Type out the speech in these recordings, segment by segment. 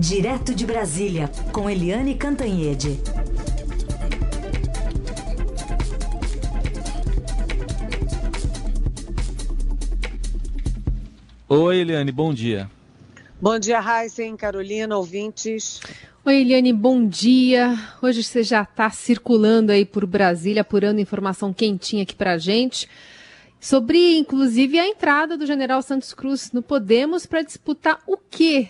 Direto de Brasília, com Eliane Cantanhede. Oi, Eliane, bom dia. Bom dia, Heisen, Carolina, ouvintes. Oi, Eliane, bom dia. Hoje você já está circulando aí por Brasília, apurando informação quentinha aqui para gente. Sobre, inclusive, a entrada do general Santos Cruz no Podemos para disputar o quê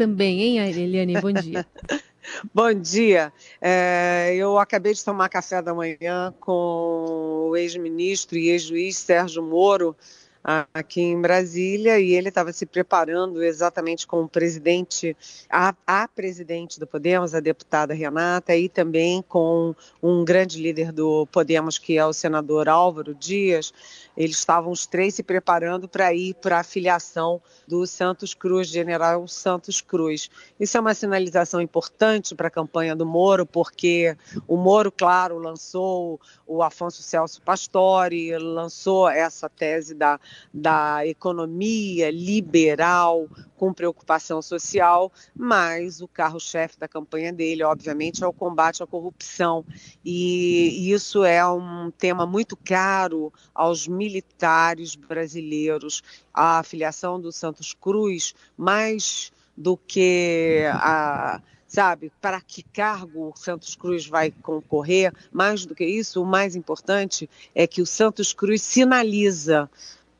também, hein, Eliane? Bom dia. Bom dia. É, eu acabei de tomar café da manhã com o ex-ministro e ex-juiz Sérgio Moro aqui em Brasília e ele estava se preparando exatamente com o presidente, a, a, presidente do Podemos, a deputada Renata, e também com um grande líder do Podemos, que é o senador Álvaro Dias. Eles estavam os três se preparando para ir para a filiação do Santos Cruz, General Santos Cruz. Isso é uma sinalização importante para a campanha do Moro, porque o Moro, claro, lançou o Afonso Celso Pastore, lançou essa tese da, da economia liberal com preocupação social, mas o carro-chefe da campanha dele, obviamente, é o combate à corrupção. E isso é um tema muito caro aos militares brasileiros. A filiação do Santos Cruz, mais do que a sabe, para que cargo o Santos Cruz vai concorrer, mais do que isso, o mais importante é que o Santos Cruz sinaliza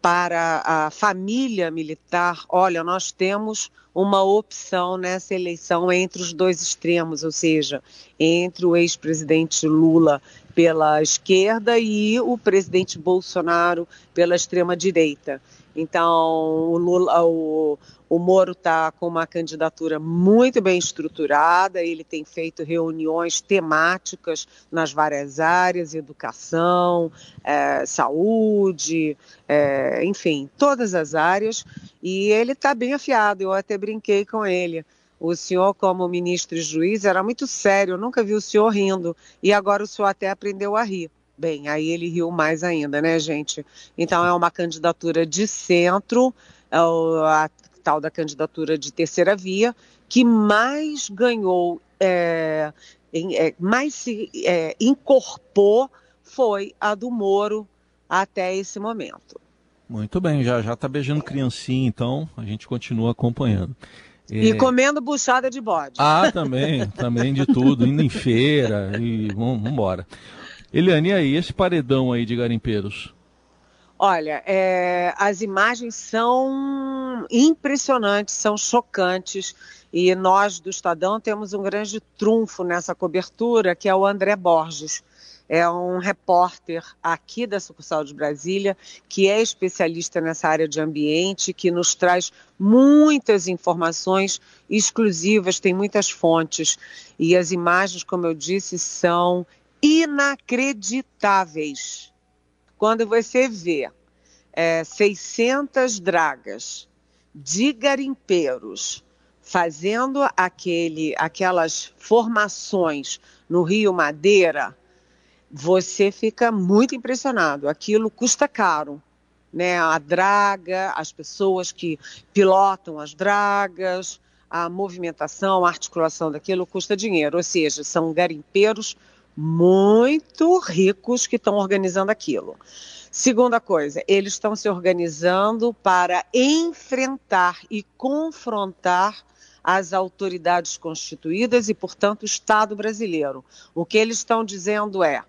para a família militar, olha, nós temos uma opção nessa eleição entre os dois extremos, ou seja, entre o ex-presidente Lula pela esquerda e o presidente Bolsonaro pela extrema direita. Então, o, Lula, o, o Moro está com uma candidatura muito bem estruturada, ele tem feito reuniões temáticas nas várias áreas, educação, é, saúde, é, enfim, todas as áreas, e ele está bem afiado, eu até brinquei com ele. O senhor, como ministro e juiz, era muito sério, eu nunca vi o senhor rindo, e agora o senhor até aprendeu a rir. Bem, aí ele riu mais ainda, né, gente? Então é uma candidatura de centro, é a tal da candidatura de terceira via, que mais ganhou, é, é, mais se é, incorporou foi a do Moro até esse momento. Muito bem, já já está beijando criancinha, então a gente continua acompanhando. E é. comendo buchada de bode. Ah, também, também de tudo, indo em feira e vamos embora. Eliane, e aí, esse paredão aí de garimpeiros? Olha, é, as imagens são impressionantes, são chocantes, e nós do Estadão temos um grande trunfo nessa cobertura, que é o André Borges. É um repórter aqui da sucursal de Brasília, que é especialista nessa área de ambiente, que nos traz muitas informações exclusivas, tem muitas fontes. E as imagens, como eu disse, são inacreditáveis. Quando você vê é, 600 dragas de garimpeiros fazendo aquele, aquelas formações no Rio Madeira, você fica muito impressionado. Aquilo custa caro. Né? A draga, as pessoas que pilotam as dragas, a movimentação, a articulação daquilo custa dinheiro. Ou seja, são garimpeiros muito ricos que estão organizando aquilo. Segunda coisa, eles estão se organizando para enfrentar e confrontar as autoridades constituídas e, portanto, o Estado brasileiro. O que eles estão dizendo é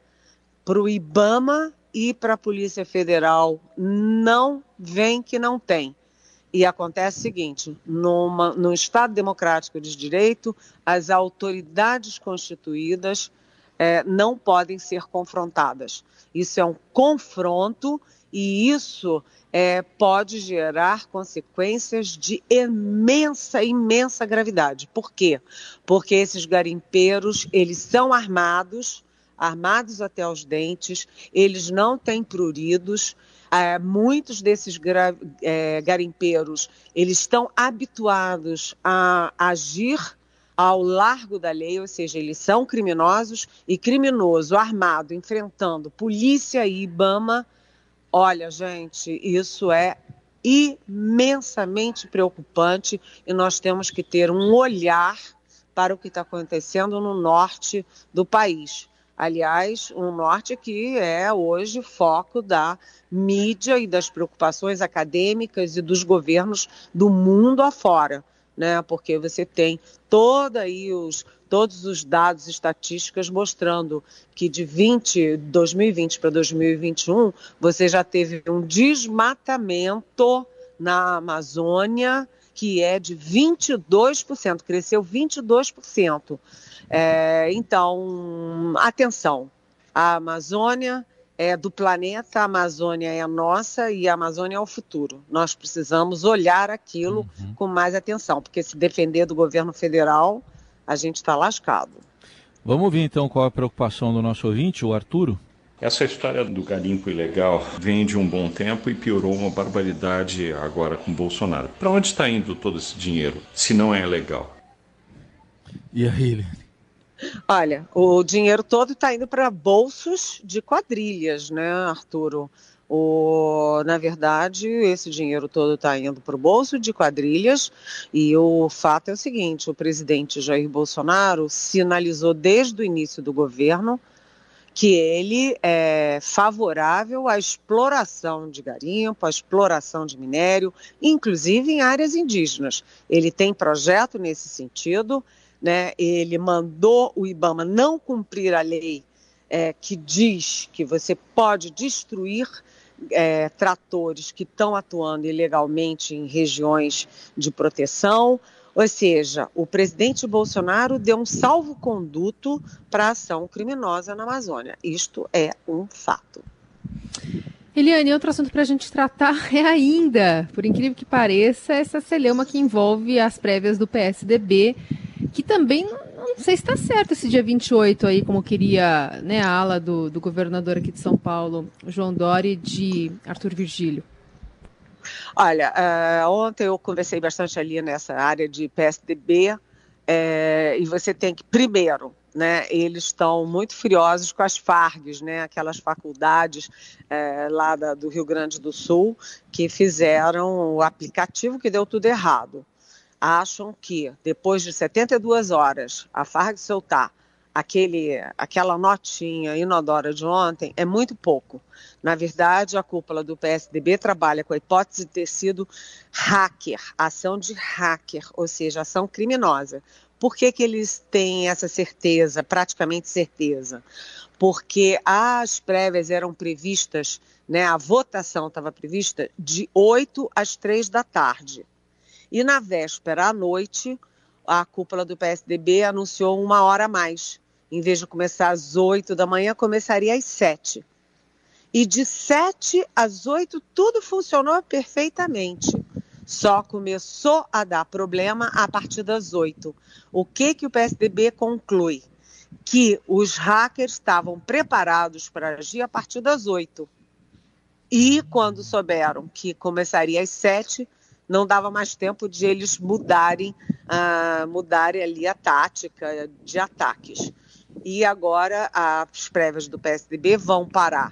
para o IBAMA e para a Polícia Federal não vem que não tem. E acontece o seguinte: numa, no Estado democrático de direito, as autoridades constituídas é, não podem ser confrontadas. Isso é um confronto e isso é, pode gerar consequências de imensa, imensa gravidade. Por quê? Porque esses garimpeiros, eles são armados, armados até os dentes, eles não têm pruridos, é, muitos desses é, garimpeiros, eles estão habituados a agir ao largo da lei, ou seja, eles são criminosos e criminoso armado enfrentando polícia e IBAMA. Olha, gente, isso é imensamente preocupante e nós temos que ter um olhar para o que está acontecendo no norte do país. Aliás, um norte que é hoje foco da mídia e das preocupações acadêmicas e dos governos do mundo afora, né? Porque você tem toda aí os todos os dados estatísticos mostrando que de 20, 2020 para 2021 você já teve um desmatamento na Amazônia que é de 22%, cresceu 22%. É, então, atenção, a Amazônia é do planeta, a Amazônia é a nossa e a Amazônia é o futuro. Nós precisamos olhar aquilo uhum. com mais atenção, porque se defender do governo federal, a gente está lascado. Vamos ver então qual é a preocupação do nosso ouvinte, o Arturo? Essa história do garimpo ilegal vem de um bom tempo e piorou uma barbaridade agora com Bolsonaro. Para onde está indo todo esse dinheiro, se não é legal? E aí, Olha, o dinheiro todo está indo para bolsos de quadrilhas, né, Arturo? O, na verdade, esse dinheiro todo está indo para o bolso de quadrilhas e o fato é o seguinte: o presidente Jair Bolsonaro sinalizou desde o início do governo que ele é favorável à exploração de garimpo, à exploração de minério, inclusive em áreas indígenas. Ele tem projeto nesse sentido, né? ele mandou o IBAMA não cumprir a lei é, que diz que você pode destruir é, tratores que estão atuando ilegalmente em regiões de proteção. Ou seja, o presidente Bolsonaro deu um salvo-conduto para a ação criminosa na Amazônia. Isto é um fato. Eliane, outro assunto para a gente tratar é ainda, por incrível que pareça, essa celeuma que envolve as prévias do PSDB, que também não sei se está certo esse dia 28 aí, como queria né, a ala do, do governador aqui de São Paulo, João Dori, de Arthur Virgílio. Olha, uh, ontem eu conversei bastante ali nessa área de PSDB é, e você tem que, primeiro, né, eles estão muito furiosos com as FARGs, né, aquelas faculdades é, lá da, do Rio Grande do Sul que fizeram o aplicativo que deu tudo errado. Acham que depois de 72 horas a FARG soltar aquele, aquela notinha inodora de ontem é muito pouco. Na verdade, a cúpula do PSDB trabalha com a hipótese de ter sido hacker, ação de hacker, ou seja, ação criminosa. Por que, que eles têm essa certeza, praticamente certeza? Porque as prévias eram previstas, né, a votação estava prevista de 8 às 3 da tarde. E na véspera à noite, a cúpula do PSDB anunciou uma hora a mais. Em vez de começar às 8 da manhã, começaria às 7. E de 7 às 8, tudo funcionou perfeitamente. Só começou a dar problema a partir das 8. O que, que o PSDB conclui? Que os hackers estavam preparados para agir a partir das 8. E quando souberam que começaria às 7, não dava mais tempo de eles mudarem, uh, mudarem ali a tática de ataques. E agora as prévias do PSDB vão parar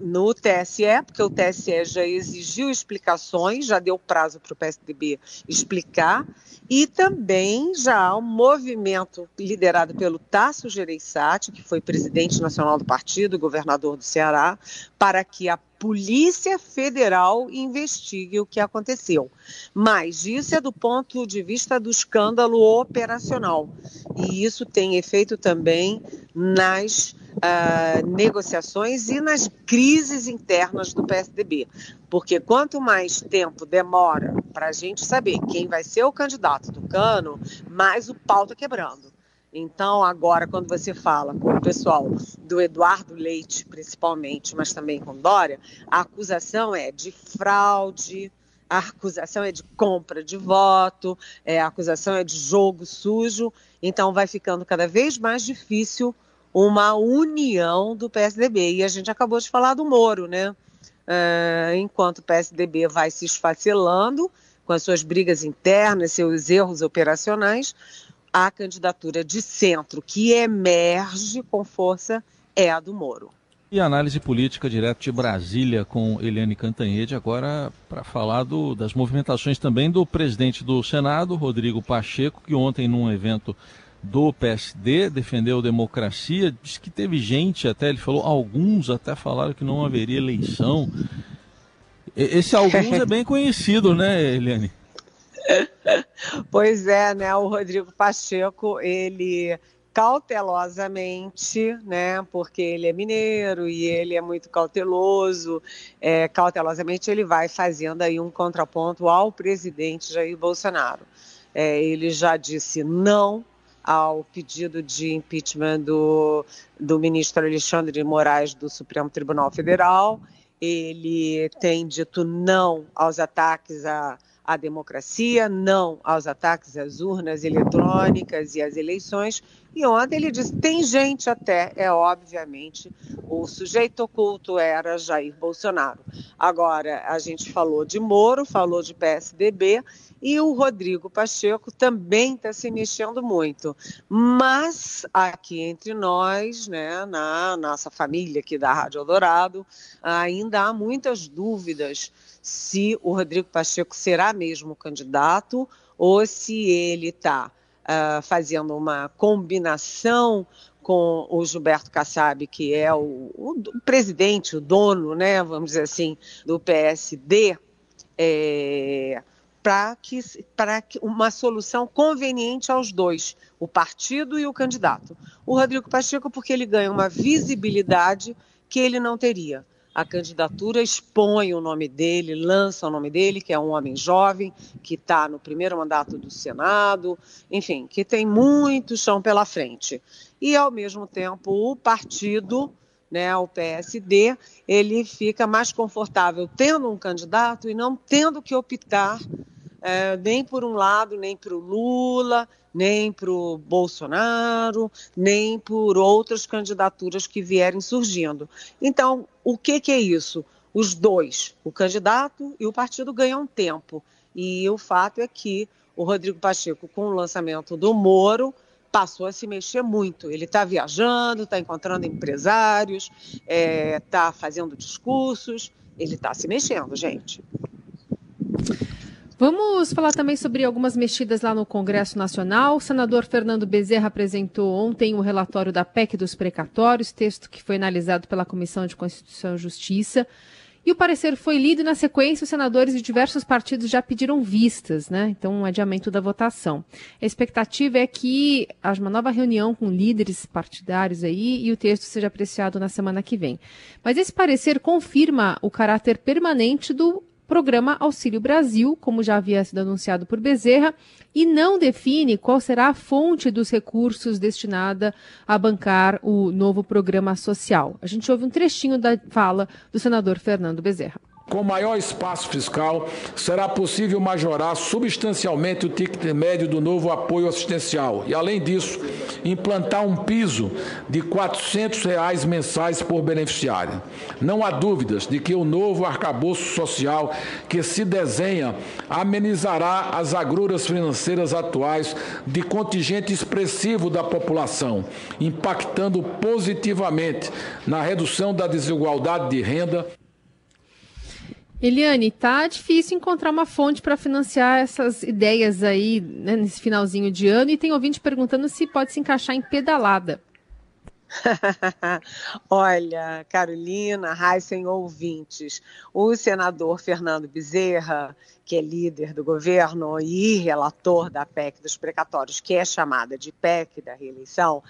no TSE, porque o TSE já exigiu explicações, já deu prazo para o PSDB explicar, e também já há um movimento liderado pelo Tasso Gereissati, que foi presidente nacional do partido, governador do Ceará, para que a Polícia Federal investigue o que aconteceu. Mas isso é do ponto de vista do escândalo operacional. E isso tem efeito também nas uh, negociações e nas crises internas do PSDB. Porque quanto mais tempo demora para a gente saber quem vai ser o candidato do Cano, mais o pau está quebrando. Então, agora, quando você fala com o pessoal do Eduardo Leite, principalmente, mas também com Dória, a acusação é de fraude, a acusação é de compra de voto, é, a acusação é de jogo sujo. Então, vai ficando cada vez mais difícil uma união do PSDB. E a gente acabou de falar do Moro, né? É, enquanto o PSDB vai se esfacelando com as suas brigas internas, seus erros operacionais, a candidatura de centro que emerge com força é a do Moro. E análise política direto de Brasília com Eliane Cantanhede, agora para falar do, das movimentações também do presidente do Senado, Rodrigo Pacheco, que ontem, num evento do PSD, defendeu democracia, disse que teve gente até, ele falou, alguns até falaram que não haveria eleição. Esse alguns é bem conhecido, né, Eliane? Pois é, né? O Rodrigo Pacheco, ele cautelosamente, né? Porque ele é mineiro e ele é muito cauteloso. É, cautelosamente ele vai fazendo aí um contraponto ao presidente Jair Bolsonaro. É, ele já disse não ao pedido de impeachment do, do ministro Alexandre de Moraes do Supremo Tribunal Federal. Ele tem dito não aos ataques a à democracia, não aos ataques às urnas eletrônicas e às eleições. E ontem ele disse: tem gente até, é obviamente, o sujeito oculto era Jair Bolsonaro. Agora, a gente falou de Moro, falou de PSDB, e o Rodrigo Pacheco também está se mexendo muito. Mas aqui entre nós, né, na nossa família aqui da Rádio Eldorado, ainda há muitas dúvidas se o Rodrigo Pacheco será mesmo candidato ou se ele está uh, fazendo uma combinação com o Gilberto Kassab, que é o, o, o, presidente, o dono, né, vamos dizer assim, do PSD, é, para que, que uma solução conveniente aos dois, o partido e o candidato. O Rodrigo Pacheco, porque ele ganha uma visibilidade que ele não teria a candidatura expõe o nome dele, lança o nome dele, que é um homem jovem, que está no primeiro mandato do Senado, enfim, que tem muito chão pela frente. E, ao mesmo tempo, o partido, né, o PSD, ele fica mais confortável tendo um candidato e não tendo que optar é, nem por um lado, nem para o Lula, nem para o Bolsonaro, nem por outras candidaturas que vierem surgindo. Então, o que, que é isso? Os dois, o candidato e o partido, ganham tempo. E o fato é que o Rodrigo Pacheco, com o lançamento do Moro, passou a se mexer muito. Ele está viajando, está encontrando empresários, está é, tá fazendo discursos, ele está se mexendo, gente. Vamos falar também sobre algumas mexidas lá no Congresso Nacional. O senador Fernando Bezerra apresentou ontem o relatório da PEC dos precatórios, texto que foi analisado pela Comissão de Constituição e Justiça. E o parecer foi lido e, na sequência, os senadores de diversos partidos já pediram vistas, né? Então, um adiamento da votação. A expectativa é que haja uma nova reunião com líderes partidários aí e o texto seja apreciado na semana que vem. Mas esse parecer confirma o caráter permanente do programa Auxílio Brasil, como já havia sido anunciado por Bezerra, e não define qual será a fonte dos recursos destinada a bancar o novo programa social. A gente ouve um trechinho da fala do senador Fernando Bezerra. Com maior espaço fiscal, será possível majorar substancialmente o ticket médio do novo apoio assistencial e, além disso, implantar um piso de 400 reais mensais por beneficiário. Não há dúvidas de que o novo arcabouço social que se desenha amenizará as agruras financeiras atuais de contingente expressivo da população, impactando positivamente na redução da desigualdade de renda Eliane, tá difícil encontrar uma fonte para financiar essas ideias aí né, nesse finalzinho de ano e tem ouvinte perguntando se pode se encaixar em pedalada. Olha, Carolina, Heisen ouvintes, o senador Fernando Bezerra, que é líder do governo e relator da PEC dos precatórios, que é chamada de PEC da reeleição,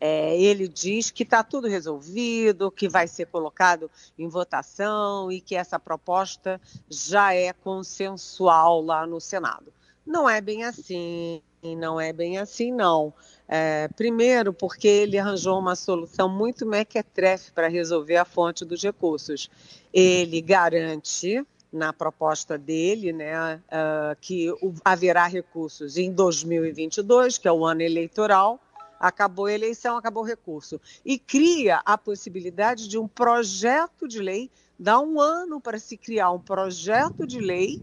é, ele diz que está tudo resolvido, que vai ser colocado em votação e que essa proposta já é consensual lá no Senado. Não é bem assim, não é bem assim, não. É, primeiro, porque ele arranjou uma solução muito mequetrefe para resolver a fonte dos recursos. Ele garante, na proposta dele, né, uh, que haverá recursos em 2022, que é o ano eleitoral, acabou a eleição, acabou o recurso. E cria a possibilidade de um projeto de lei, dá um ano para se criar um projeto de lei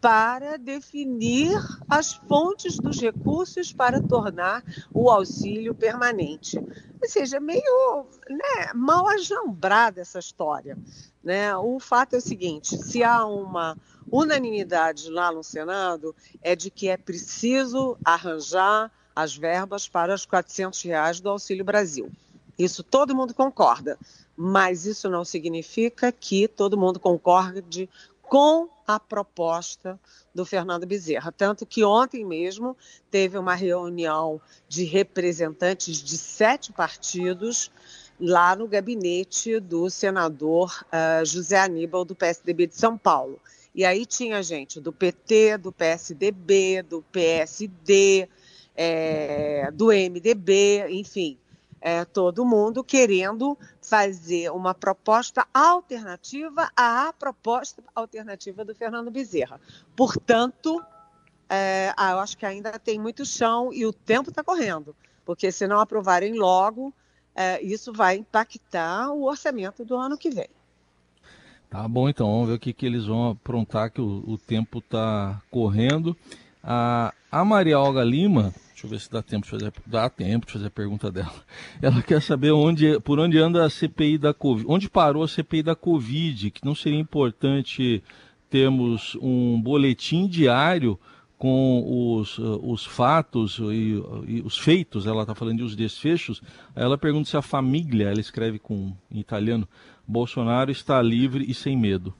para definir as fontes dos recursos para tornar o auxílio permanente. Ou seja, meio né, mal ajambrada essa história. Né? O fato é o seguinte: se há uma unanimidade lá no Senado, é de que é preciso arranjar as verbas para os 400 reais do Auxílio Brasil. Isso todo mundo concorda, mas isso não significa que todo mundo concorde com a proposta do Fernando Bezerra. Tanto que ontem mesmo teve uma reunião de representantes de sete partidos lá no gabinete do senador uh, José Aníbal, do PSDB de São Paulo. E aí tinha gente do PT, do PSDB, do PSD, é, do MDB, enfim, é, todo mundo querendo fazer uma proposta alternativa à proposta alternativa do Fernando Bezerra. Portanto, é, ah, eu acho que ainda tem muito chão e o tempo está correndo, porque se não aprovarem logo, é, isso vai impactar o orçamento do ano que vem. Tá bom, então, vamos ver o que, que eles vão aprontar, que o, o tempo está correndo. A, a Maria Olga Lima Deixa eu ver se dá tempo de fazer, dá tempo de fazer a pergunta dela. Ela quer saber onde, por onde anda a CPI da Covid, onde parou a CPI da Covid, que não seria importante termos um boletim diário com os, os fatos e, e os feitos, ela está falando de os desfechos. Ela pergunta se a família, ela escreve com em italiano, Bolsonaro está livre e sem medo.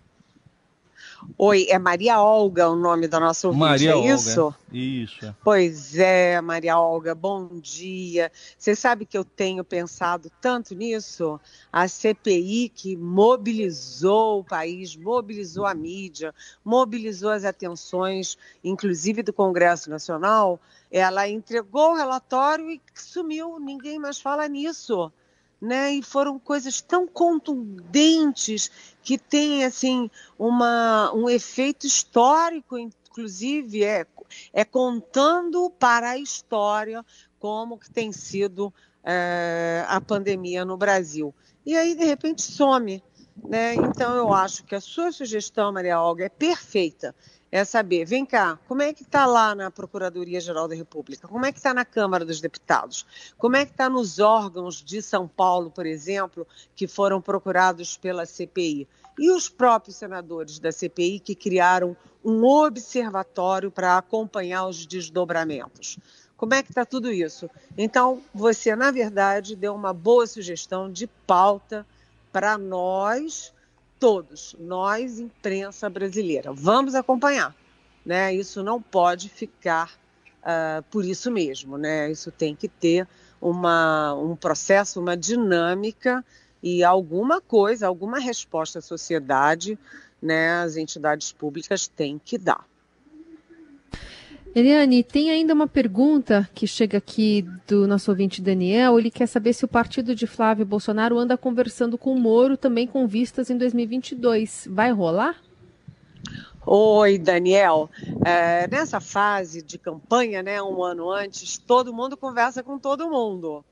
Oi, é Maria Olga o nome da nossa ouvinte, Maria é Olga, isso? Isso. É. Pois é, Maria Olga, bom dia. Você sabe que eu tenho pensado tanto nisso? A CPI que mobilizou o país, mobilizou a mídia, mobilizou as atenções, inclusive do Congresso Nacional, ela entregou o relatório e sumiu, ninguém mais fala nisso né? E foram coisas tão contundentes que têm assim uma, um efeito histórico, inclusive é, é contando para a história como que tem sido é, a pandemia no Brasil. E aí de repente some, né? Então eu acho que a sua sugestão, Maria Olga, é perfeita é saber, vem cá, como é que está lá na Procuradoria-Geral da República? Como é que está na Câmara dos Deputados? Como é que está nos órgãos de São Paulo, por exemplo, que foram procurados pela CPI? E os próprios senadores da CPI que criaram um observatório para acompanhar os desdobramentos. Como é que está tudo isso? Então, você, na verdade, deu uma boa sugestão de pauta para nós todos, nós, imprensa brasileira. Vamos acompanhar. Né? Isso não pode ficar uh, por isso mesmo. Né? Isso tem que ter uma, um processo, uma dinâmica e alguma coisa, alguma resposta à sociedade, né, as entidades públicas têm que dar. Eliane, tem ainda uma pergunta que chega aqui do nosso ouvinte Daniel. Ele quer saber se o partido de Flávio Bolsonaro anda conversando com o Moro também com vistas em 2022. Vai rolar? Oi, Daniel. É, nessa fase de campanha, né, um ano antes, todo mundo conversa com todo mundo.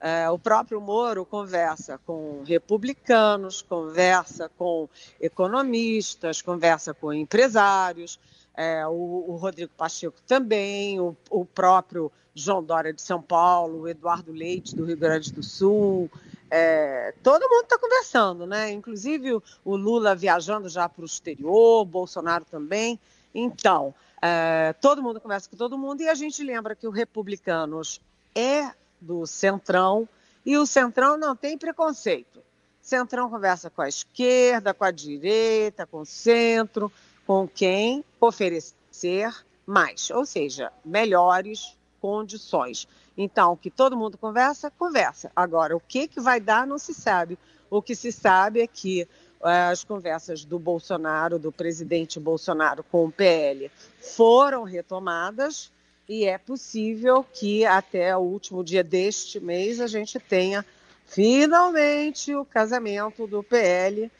É, o próprio Moro conversa com republicanos, conversa com economistas, conversa com empresários é, o, o, Rodrigo Pacheco também, o, o, próprio João Dória de São Paulo, o Eduardo Leite do Rio Grande do Sul. É, todo mundo está conversando, né? Inclusive o, Lula viajando já para o exterior, Bolsonaro também. Então, é, todo mundo conversa com todo mundo e a gente lembra que o Republicanos é do Centrão e o Centrão não tem preconceito. Centrão conversa com a esquerda, com a direita, com o centro com quem oferecer mais, ou seja, melhores condições. Então, que todo mundo conversa, conversa. Agora, o que, que vai dar não se sabe. O que se sabe é que uh, as conversas do Bolsonaro, do presidente Bolsonaro com o PL, foram retomadas e é possível que até o último dia deste mês a gente tenha finalmente o casamento do PL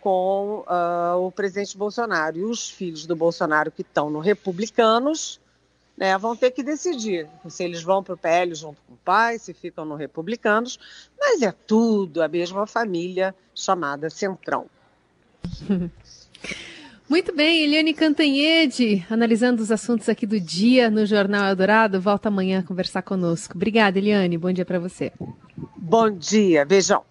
com uh, o presidente Bolsonaro. E os filhos do Bolsonaro que estão no Republicanos né, vão ter que decidir se eles vão para o PL junto com o pai, se ficam no Republicanos, mas é tudo a mesma família chamada Centrão. Muito bem, Eliane Cantanhede, analisando os assuntos aqui do dia no Jornal Eldorado. Volta amanhã a conversar conosco. Obrigada, Eliane. Bom dia para você. Bom dia. Beijão.